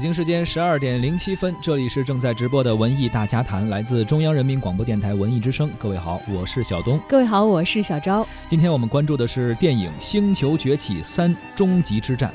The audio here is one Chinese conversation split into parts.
北京时间十二点零七分，这里是正在直播的文艺大家谈，来自中央人民广播电台文艺之声。各位好，我是小东。各位好，我是小昭。今天我们关注的是电影《星球崛起三：终极之战》。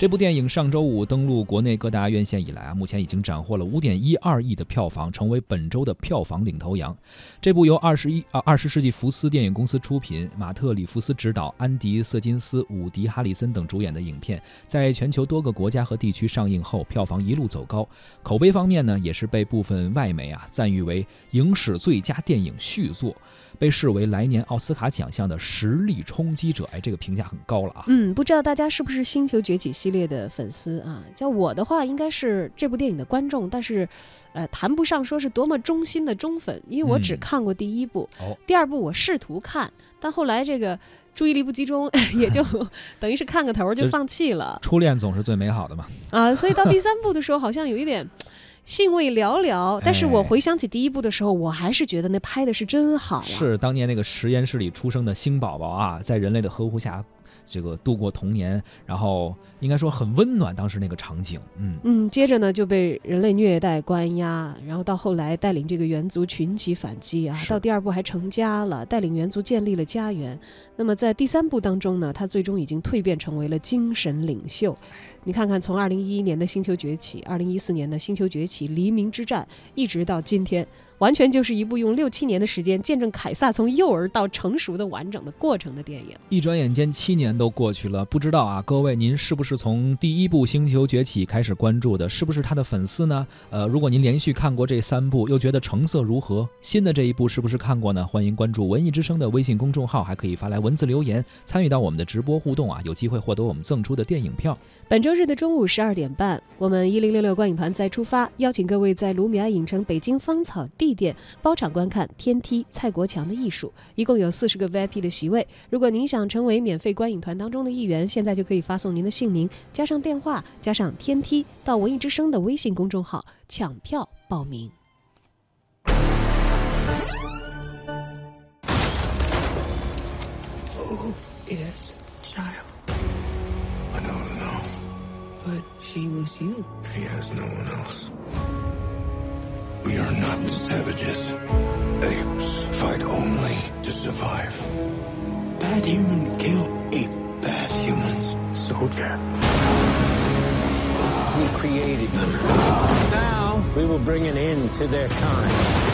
这部电影上周五登陆国内各大院线以来啊，目前已经斩获了五点一二亿的票房，成为本周的票房领头羊。这部由二十一啊二十世纪福斯电影公司出品，马特·里夫斯执导，安迪·瑟金斯、伍迪·哈里森等主演的影片，在全球多个国家和地区上映后，票房一路走高。口碑方面呢，也是被部分外媒啊赞誉为影史最佳电影续作。被视为来年奥斯卡奖项的实力冲击者，哎，这个评价很高了啊。嗯，不知道大家是不是《星球崛起》系列的粉丝啊？叫我的话，应该是这部电影的观众，但是，呃，谈不上说是多么忠心的忠粉，因为我只看过第一部，第二部我试图看，但后来这个注意力不集中，也就 等于是看个头就放弃了。初恋总是最美好的嘛。啊，所以到第三部的时候，好像有一点。兴味寥寥，但是我回想起第一部的时候，我还是觉得那拍的是真好。是当年那个实验室里出生的星宝宝啊，在人类的呵护下。这个度过童年，然后应该说很温暖，当时那个场景，嗯嗯，接着呢就被人类虐待关押，然后到后来带领这个猿族群起反击啊，到第二部还成家了，带领猿族建立了家园。那么在第三部当中呢，他最终已经蜕变成为了精神领袖。你看看，从二零一一年的星球崛起，二零一四年的星球崛起黎明之战，一直到今天。完全就是一部用六七年的时间见证凯撒从幼儿到成熟的完整的过程的电影。一转眼间七年都过去了，不知道啊，各位您是不是从第一部《星球崛起》开始关注的？是不是他的粉丝呢？呃，如果您连续看过这三部，又觉得成色如何？新的这一部是不是看过呢？欢迎关注文艺之声的微信公众号，还可以发来文文字留言参与到我们的直播互动啊，有机会获得我们赠出的电影票。本周日的中午十二点半，我们一零六六观影团再出发，邀请各位在卢米埃影城北京芳草地。地点包场观看《天梯》蔡国强的艺术，一共有四十个 VIP 的席位。如果您想成为免费观影团当中的一员，现在就可以发送您的姓名加上电话加上《天梯》到文艺之声的微信公众号抢票报名。We are not savages. Apes fight only to survive. Bad human kill ape. Bad humans. Soldier. We created them. Now we will bring an end to their kind.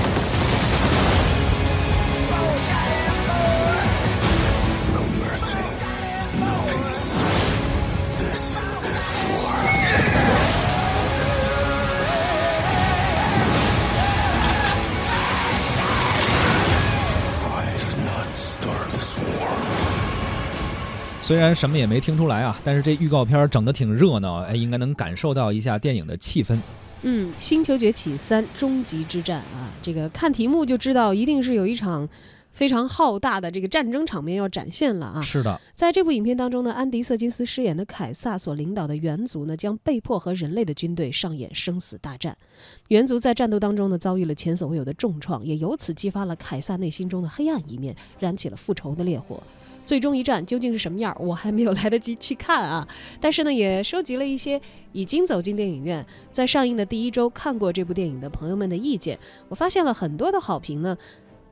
虽然什么也没听出来啊，但是这预告片整的挺热闹，哎，应该能感受到一下电影的气氛。嗯，《星球崛起三：终极之战》啊，这个看题目就知道一定是有一场非常浩大的这个战争场面要展现了啊。是的，在这部影片当中呢，安迪·瑟金斯饰演的凯撒所领导的猿族呢，将被迫和人类的军队上演生死大战。猿族在战斗当中呢，遭遇了前所未有的重创，也由此激发了凯撒内心中的黑暗一面，燃起了复仇的烈火。最终一战究竟是什么样？我还没有 来得及去看啊！但是呢，也收集了一些已经走进电影院，在上映的第一周看过这部电影的朋友们的意见。我发现了很多的好评呢，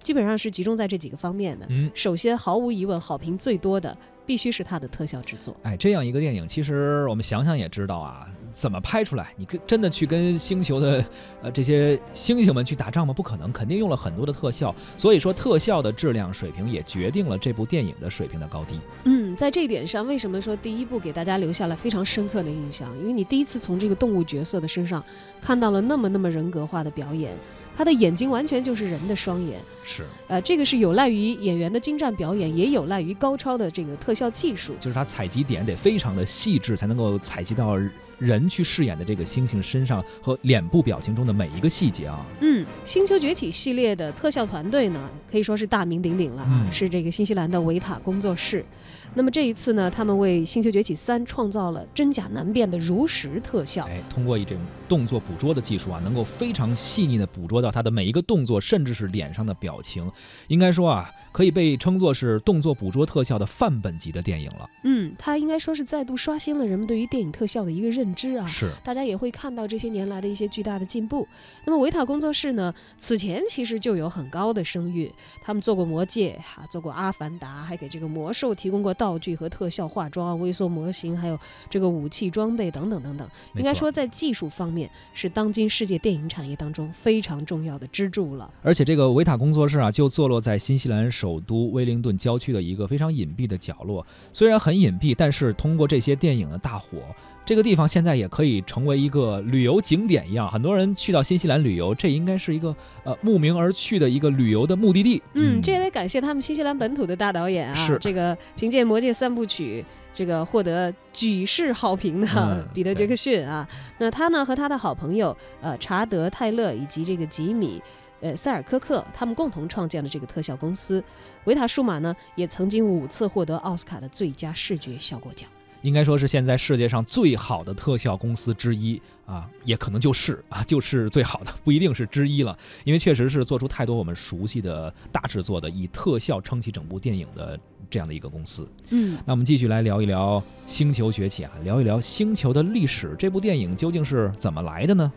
基本上是集中在这几个方面的。嗯，首先，毫无疑问，好评最多的必须是它的特效制作。哎，这样一个电影，其实我们想想也知道啊。怎么拍出来？你跟真的去跟星球的呃这些星星们去打仗吗？不可能，肯定用了很多的特效。所以说，特效的质量水平也决定了这部电影的水平的高低。嗯，在这一点上，为什么说第一部给大家留下了非常深刻的印象？因为你第一次从这个动物角色的身上看到了那么那么人格化的表演。他的眼睛完全就是人的双眼，是，呃，这个是有赖于演员的精湛表演，也有赖于高超的这个特效技术。就是他采集点得非常的细致，才能够采集到人去饰演的这个猩猩身上和脸部表情中的每一个细节啊。嗯，《星球崛起》系列的特效团队呢，可以说是大名鼎鼎了，是这个新西兰的维塔工作室。那么这一次呢，他们为《星球崛起三》创造了真假难辨的如实特效。哎，通过一种动作捕捉的技术啊，能够非常细腻的捕捉到他的每一个动作，甚至是脸上的表情。应该说啊，可以被称作是动作捕捉特效的范本级的电影了。嗯，它应该说是再度刷新了人们对于电影特效的一个认知啊。是，大家也会看到这些年来的一些巨大的进步。那么维塔工作室呢，此前其实就有很高的声誉，他们做过《魔戒》啊，做过《阿凡达》，还给这个魔兽提供过道具和特效化妆、微缩模型，还有这个武器装备等等等等。应该说，在技术方面是当今世界电影产业当中非常重要的支柱了。而且这个维塔工作室啊，就坐落在新西兰首都威灵顿郊区的一个非常隐蔽的角落。虽然很隐蔽，但是通过这些电影的大火。这个地方现在也可以成为一个旅游景点一样，很多人去到新西兰旅游，这应该是一个呃慕名而去的一个旅游的目的地。嗯，这也得感谢他们新西兰本土的大导演啊，是这个凭借《魔戒》三部曲这个获得举世好评的 彼得·杰克逊啊。那他呢和他的好朋友呃查德·泰勒以及这个吉米呃塞尔科克，他们共同创建了这个特效公司。维塔数码呢也曾经五次获得奥斯卡的最佳视觉效果奖。应该说是现在世界上最好的特效公司之一啊，也可能就是啊，就是最好的，不一定是之一了，因为确实是做出太多我们熟悉的大制作的，以特效撑起整部电影的这样的一个公司。嗯，那我们继续来聊一聊《星球崛起》啊，聊一聊《星球的历史》，这部电影究竟是怎么来的呢？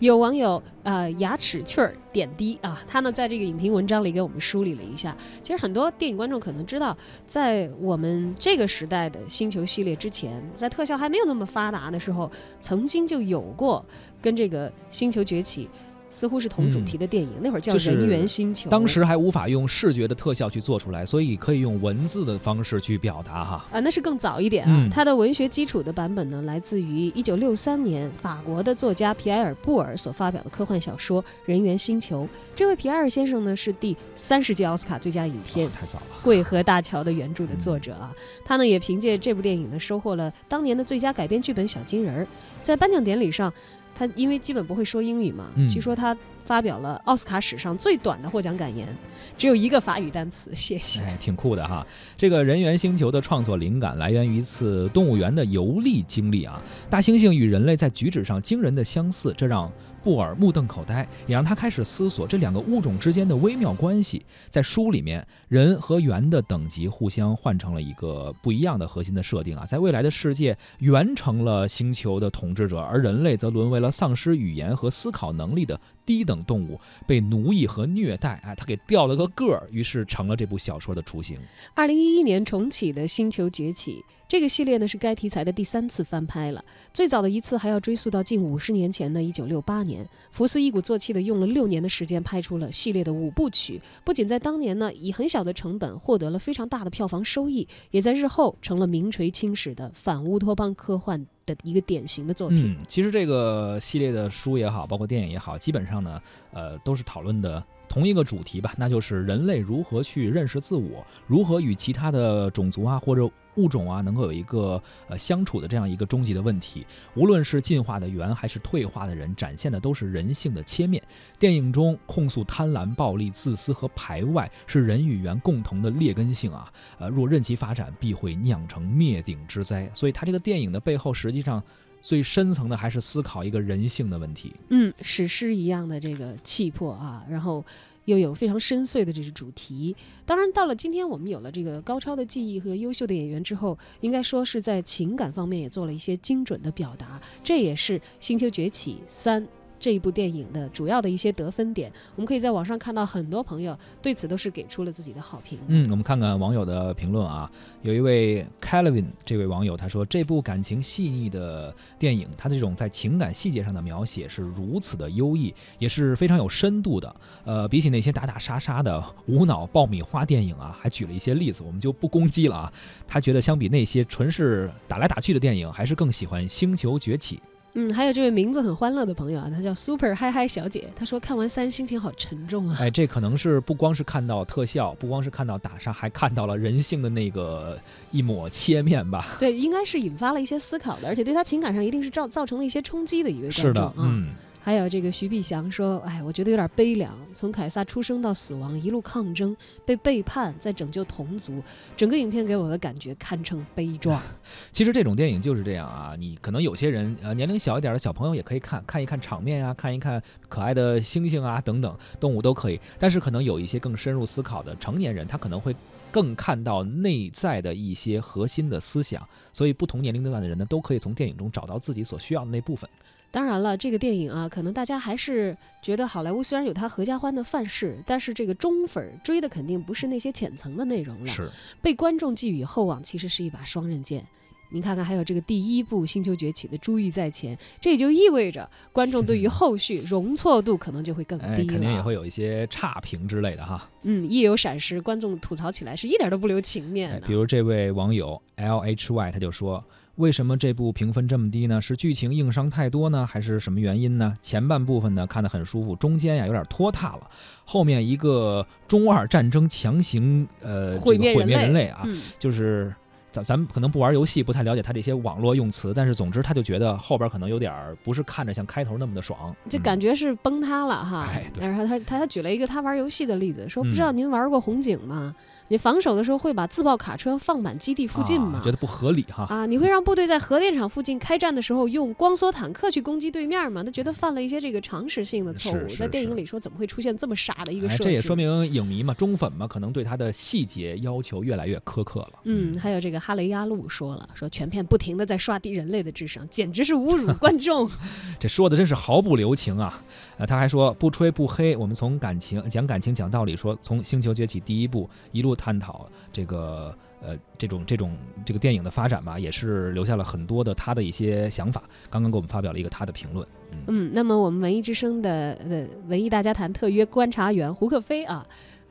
有网友呃牙齿趣儿点滴啊，他呢在这个影评文章里给我们梳理了一下。其实很多电影观众可能知道，在我们这个时代的星球系列之前，在特效还没有那么发达的时候，曾经就有过跟这个星球崛起。似乎是同主题的电影，那会儿叫《人猿星球》。当时还无法用视觉的特效去做出来，所以可以用文字的方式去表达哈。啊，那是更早一点啊。它的文学基础的版本呢，来自于一九六三年法国的作家皮埃尔·布尔所发表的科幻小说《人猿星球》。这位皮埃尔先生呢，是第三十届奥斯卡最佳影片太早了《桂河大桥》的原著的作者啊。他呢，也凭借这部电影呢，收获了当年的最佳改编剧本小金人儿。在颁奖典礼上。他因为基本不会说英语嘛，据说他发表了奥斯卡史上最短的获奖感言，只有一个法语单词，谢谢。哎，挺酷的哈。这个人猿星球的创作灵感来源于一次动物园的游历经历啊。大猩猩与人类在举止上惊人的相似，这让。布尔目瞪口呆，也让他开始思索这两个物种之间的微妙关系。在书里面，人和猿的等级互相换成了一个不一样的核心的设定啊。在未来的世界，猿成了星球的统治者，而人类则沦为了丧失语言和思考能力的低等动物，被奴役和虐待。哎，他给掉了个个儿，于是成了这部小说的雏形。二零一一年重启的《星球崛起》。这个系列呢是该题材的第三次翻拍了，最早的一次还要追溯到近五十年前的一九六八年。福斯一鼓作气的用了六年的时间拍出了系列的五部曲，不仅在当年呢以很小的成本获得了非常大的票房收益，也在日后成了名垂青史的反乌托邦科幻一个典型的作品。嗯，其实这个系列的书也好，包括电影也好，基本上呢，呃，都是讨论的。同一个主题吧，那就是人类如何去认识自我，如何与其他的种族啊或者物种啊能够有一个呃相处的这样一个终极的问题。无论是进化的猿还是退化的人，展现的都是人性的切面。电影中控诉贪婪、暴力、自私和排外是人与猿共同的劣根性啊，呃，若任其发展，必会酿成灭顶之灾。所以，他这个电影的背后，实际上。最深层的还是思考一个人性的问题。嗯，史诗一样的这个气魄啊，然后又有非常深邃的这个主题。当然，到了今天我们有了这个高超的技艺和优秀的演员之后，应该说是在情感方面也做了一些精准的表达。这也是《星球崛起三》。这一部电影的主要的一些得分点，我们可以在网上看到很多朋友对此都是给出了自己的好评。嗯，我们看看网友的评论啊，有一位 Calvin 这位网友他说，这部感情细腻的电影，它这种在情感细节上的描写是如此的优异，也是非常有深度的。呃，比起那些打打杀杀的无脑爆米花电影啊，还举了一些例子，我们就不攻击了啊。他觉得相比那些纯是打来打去的电影，还是更喜欢《星球崛起》。嗯，还有这位名字很欢乐的朋友啊，他叫 Super 嗨嗨小姐，她说看完三心情好沉重啊。哎，这可能是不光是看到特效，不光是看到打杀，还看到了人性的那个一抹切面吧？对，应该是引发了一些思考的，而且对他情感上一定是造造成了一些冲击的一个观众。是的，嗯。还有这个徐碧祥说：“哎，我觉得有点悲凉。从凯撒出生到死亡，一路抗争，被背叛，再拯救同族，整个影片给我的感觉堪称悲壮。其实这种电影就是这样啊，你可能有些人呃年龄小一点的小朋友也可以看看一看场面啊，看一看可爱的猩猩啊等等动物都可以。但是可能有一些更深入思考的成年人，他可能会更看到内在的一些核心的思想。所以不同年龄段的人呢，都可以从电影中找到自己所需要的那部分。”当然了，这个电影啊，可能大家还是觉得好莱坞虽然有它合家欢的范式，但是这个中粉追的肯定不是那些浅层的内容了。是被观众寄予厚望，其实是一把双刃剑。您看看，还有这个第一部《星球崛起》的珠玉在前，这也就意味着观众对于 后续容错度可能就会更低了。肯定也会有一些差评之类的哈。嗯，一有闪失，观众吐槽起来是一点都不留情面。比如这位网友 L H Y 他就说。为什么这部评分这么低呢？是剧情硬伤太多呢，还是什么原因呢？前半部分呢看得很舒服，中间呀有点拖沓了，后面一个中二战争强行呃毁灭人类啊，就是咱咱们可能不玩游戏，不太了解他这些网络用词，但是总之他就觉得后边可能有点不是看着像开头那么的爽，就感觉是崩塌了哈。然后他他他举了一个他玩游戏的例子，说不知道您玩过红警吗？你防守的时候会把自爆卡车放满基地附近吗？觉得不合理哈。啊，你会让部队在核电厂附近开战的时候用光缩坦克去攻击对面吗？他觉得犯了一些这个常识性的错误。在电影里说怎么会出现这么傻的一个设计？这也说明影迷嘛，忠粉嘛，可能对他的细节要求越来越苛刻了。嗯，还有这个哈雷亚路说了，说全片不停的在刷低人类的智商，简直是侮辱 观众。这说的真是毫不留情啊！呃，他还说不吹不黑，我们从感情讲感情讲道理，说从星球崛起第一部一路探讨。这个呃，这种这种这个电影的发展吧，也是留下了很多的他的一些想法。刚刚给我们发表了一个他的评论。嗯，那么我们文艺之声的呃文艺大家谈特约观察员胡克飞啊，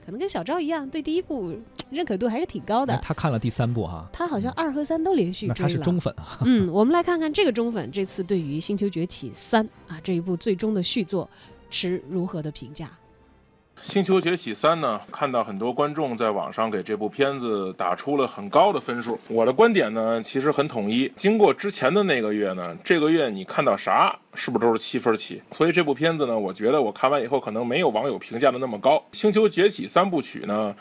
可能跟小赵一样，对第一部认可度还是挺高的。他看了第三部哈，他好像二和三都连续追了。他是中粉啊。嗯，我们来看看这个中粉这次对于《星球崛起三》啊这一部最终的续作持如何的评价。《星球崛起三》呢，看到很多观众在网上给这部片子打出了很高的分数。我的观点呢，其实很统一。经过之前的那个月呢，这个月你看到啥，是不是都是七分起？所以这部片子呢，我觉得我看完以后，可能没有网友评价的那么高。《星球崛起》三部曲呢？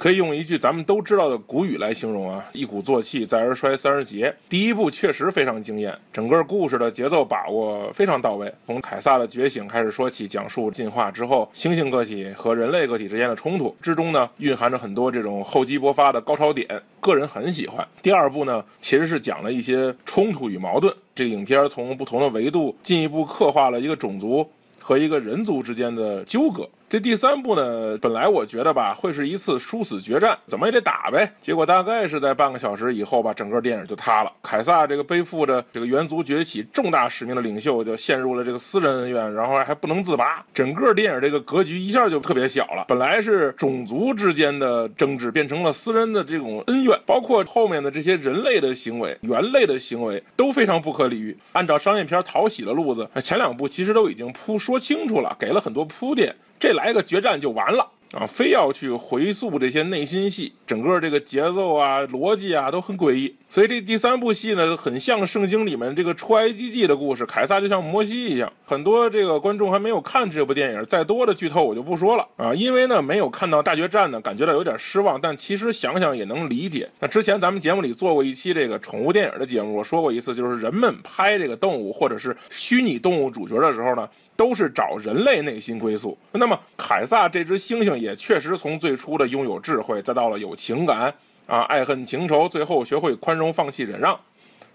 可以用一句咱们都知道的古语来形容啊，一鼓作气，再而衰，三而竭。第一部确实非常惊艳，整个故事的节奏把握非常到位。从凯撒的觉醒开始说起，讲述进化之后猩猩个体和人类个体之间的冲突之中呢，蕴含着很多这种厚积薄发的高潮点，个人很喜欢。第二部呢，其实是讲了一些冲突与矛盾，这个影片从不同的维度进一步刻画了一个种族和一个人族之间的纠葛。这第三部呢，本来我觉得吧，会是一次殊死决战，怎么也得打呗。结果大概是在半个小时以后吧，整个电影就塌了。凯撒这个背负着这个猿族崛起重大使命的领袖，就陷入了这个私人恩怨，然后还不能自拔。整个电影这个格局一下就特别小了。本来是种族之间的争执，变成了私人的这种恩怨，包括后面的这些人类的行为、猿类的行为都非常不可理喻。按照商业片讨喜的路子，前两部其实都已经铺说清楚了，给了很多铺垫。这来个决战就完了。啊，非要去回溯这些内心戏，整个这个节奏啊、逻辑啊都很诡异。所以这第三部戏呢，很像圣经里面这个出埃及记的故事，凯撒就像摩西一样。很多这个观众还没有看这部电影，再多的剧透我就不说了啊，因为呢没有看到大决战呢，感觉到有点失望。但其实想想也能理解。那之前咱们节目里做过一期这个宠物电影的节目，我说过一次，就是人们拍这个动物或者是虚拟动物主角的时候呢，都是找人类内心归宿。那么凯撒这只猩猩。也确实从最初的拥有智慧，再到了有情感啊，爱恨情仇，最后学会宽容、放弃、忍让，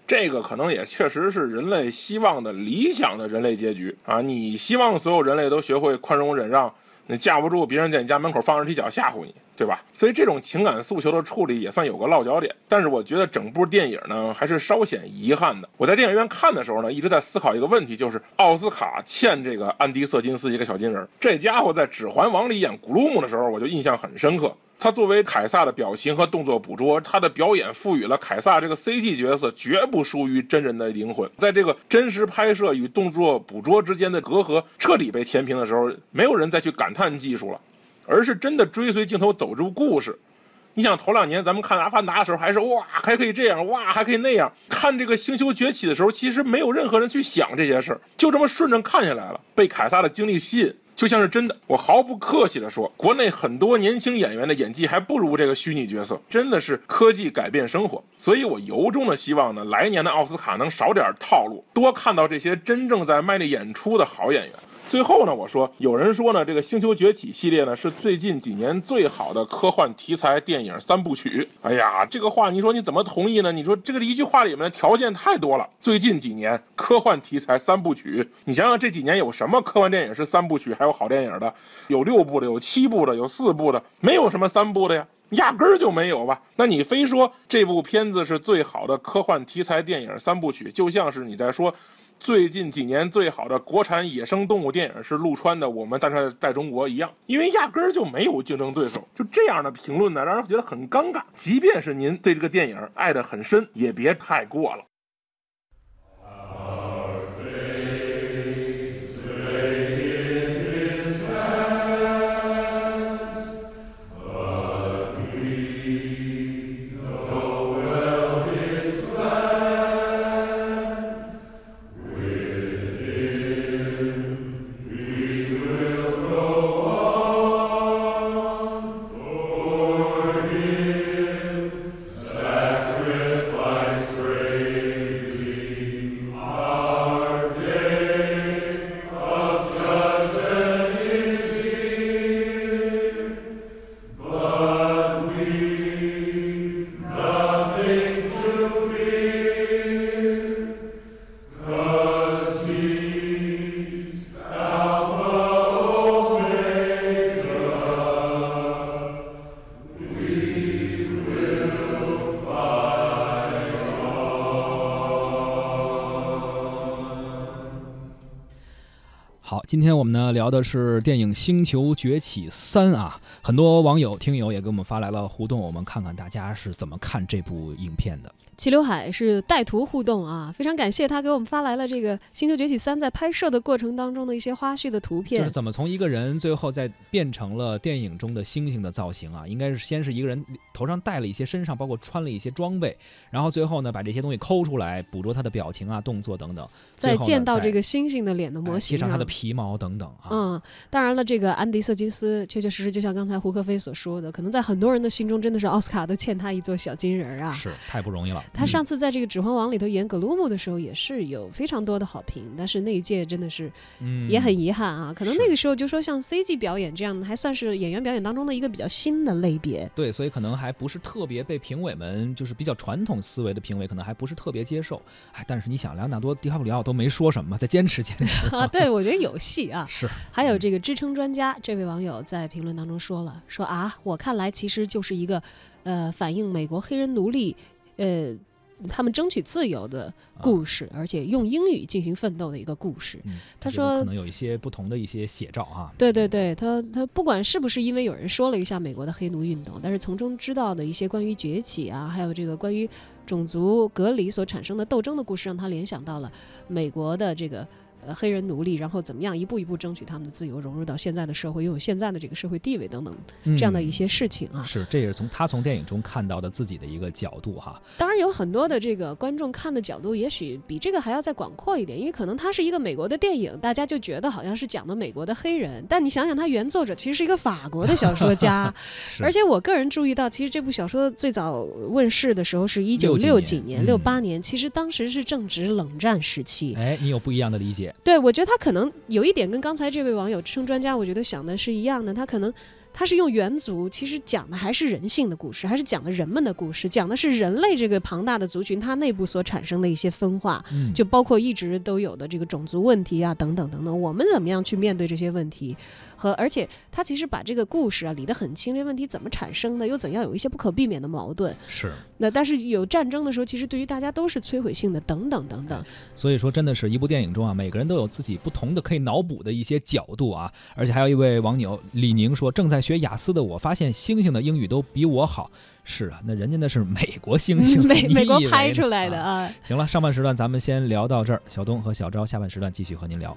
这个可能也确实是人类希望的理想的人类结局啊！你希望所有人类都学会宽容、忍让，你架不住别人在你家门口放着踢脚吓唬你。对吧？所以这种情感诉求的处理也算有个落脚点。但是我觉得整部电影呢还是稍显遗憾的。我在电影院看的时候呢，一直在思考一个问题，就是奥斯卡欠这个安迪·瑟金斯一个小金人。这家伙在《指环王》里演古鲁姆的时候，我就印象很深刻。他作为凯撒的表情和动作捕捉，他的表演赋予了凯撒这个 CG 角色绝不输于真人的灵魂。在这个真实拍摄与动作捕捉之间的隔阂彻底被填平的时候，没有人再去感叹技术了。而是真的追随镜头走出故事，你想头两年咱们看《阿凡达》的时候，还是哇还可以这样，哇还可以那样。看这个《星球崛起》的时候，其实没有任何人去想这些事儿，就这么顺着看下来了，被凯撒的经历吸引。就像是真的，我毫不客气地说，国内很多年轻演员的演技还不如这个虚拟角色，真的是科技改变生活。所以我由衷的希望呢，来年的奥斯卡能少点套路，多看到这些真正在卖力演出的好演员。最后呢，我说有人说呢，这个《星球崛起》系列呢是最近几年最好的科幻题材电影三部曲。哎呀，这个话你说你怎么同意呢？你说这个一句话里面的条件太多了。最近几年科幻题材三部曲，你想想这几年有什么科幻电影是三部曲还有好电影的？有六部的，有七部的，有四部的，没有什么三部的呀，压根儿就没有吧？那你非说这部片子是最好的科幻题材电影三部曲，就像是你在说。最近几年最好的国产野生动物电影是陆川的《我们在这在中国》一样，因为压根儿就没有竞争对手。就这样的评论呢，让人觉得很尴尬。即便是您对这个电影爱得很深，也别太过了。今天我们呢聊的是电影《星球崛起三》啊，很多网友、听友也给我们发来了互动，我们看看大家是怎么看这部影片的。齐刘海是带图互动啊，非常感谢他给我们发来了这个《星球崛起三》在拍摄的过程当中的一些花絮的图片，就是怎么从一个人最后再变成了电影中的星星的造型啊？应该是先是一个人头上戴了一些，身上包括穿了一些装备，然后最后呢把这些东西抠出来，捕捉他的表情啊、动作等等，再见到这个星星的脸的模型，贴上他的皮毛等等啊。嗯，当然了，这个安迪瑟金斯确确实实就像刚才胡可飞所说的，可能在很多人的心中真的是奥斯卡都欠他一座小金人啊，是太不容易了。他上次在这个。《指环王》里头演格鲁姆的时候也是有非常多的好评，但是那一届真的是，也很遗憾啊。可能那个时候就说像 CG 表演这样的，还算是演员表演当中的一个比较新的类别。对，所以可能还不是特别被评委们，就是比较传统思维的评委，可能还不是特别接受。哎，但是你想，莱昂纳多·迪卡普里奥都没说什么，在坚持坚持啊。对，我觉得有戏啊。是。还有这个支撑专家这位网友在评论当中说了，说啊，我看来其实就是一个，呃，反映美国黑人奴隶，呃。他们争取自由的故事，而且用英语进行奋斗的一个故事。他说可能有一些不同的一些写照啊。对对对，他他不管是不是因为有人说了一下美国的黑奴运动，但是从中知道的一些关于崛起啊，还有这个关于种族隔离所产生的斗争的故事，让他联想到了美国的这个。呃，黑人奴隶，然后怎么样一步一步争取他们的自由，融入到现在的社会，拥有现在的这个社会地位等等这样的一些事情啊。是，这也是从他从电影中看到的自己的一个角度哈。当然有很多的这个观众看的角度，也许比这个还要再广阔一点，因为可能它是一个美国的电影，大家就觉得好像是讲的美国的黑人，但你想想，他原作者其实是一个法国的小说家，而且我个人注意到，其实这部小说最早问世的时候是一九六几年、六八年，其实当时是正值冷战时期。哎，你有不一样的理解？对，我觉得他可能有一点跟刚才这位网友称专家，我觉得想的是一样的。他可能他是用猿族，其实讲的还是人性的故事，还是讲的人们的故事，讲的是人类这个庞大的族群它内部所产生的一些分化，就包括一直都有的这个种族问题啊，等等等等。我们怎么样去面对这些问题？和而且他其实把这个故事啊理得很清，这问题怎么产生的，又怎样有一些不可避免的矛盾。是。那但是有战争的时候，其实对于大家都是摧毁性的，等等等等。所以说，真的是一部电影中啊，每个人都有自己不同的可以脑补的一些角度啊。而且还有一位网友李宁说：“正在学雅思的我，发现星星的英语都比我好。”是啊，那人家那是美国星星，美 美国拍出来的啊。行了，上半时段咱们先聊到这儿，小东和小昭下半时段继续和您聊。